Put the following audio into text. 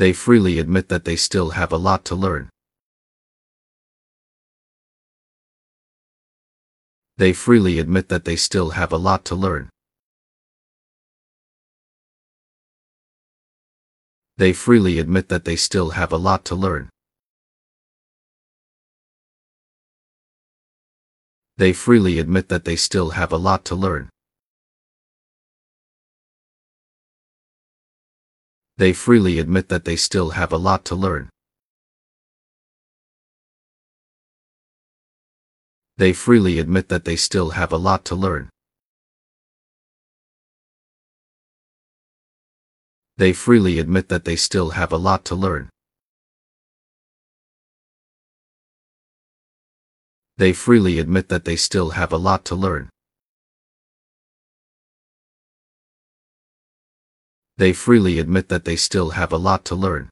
They freely admit that they still have a lot to learn. They freely admit that they still have a lot to learn. They freely admit that they still have a lot to learn. They freely admit that they still have a lot to learn. They freely admit that they still have a lot to learn. They freely admit that they still have a lot to learn. They freely admit that they still have a lot to learn. They freely admit that they still have a lot to learn. They freely admit that they still have a lot to learn.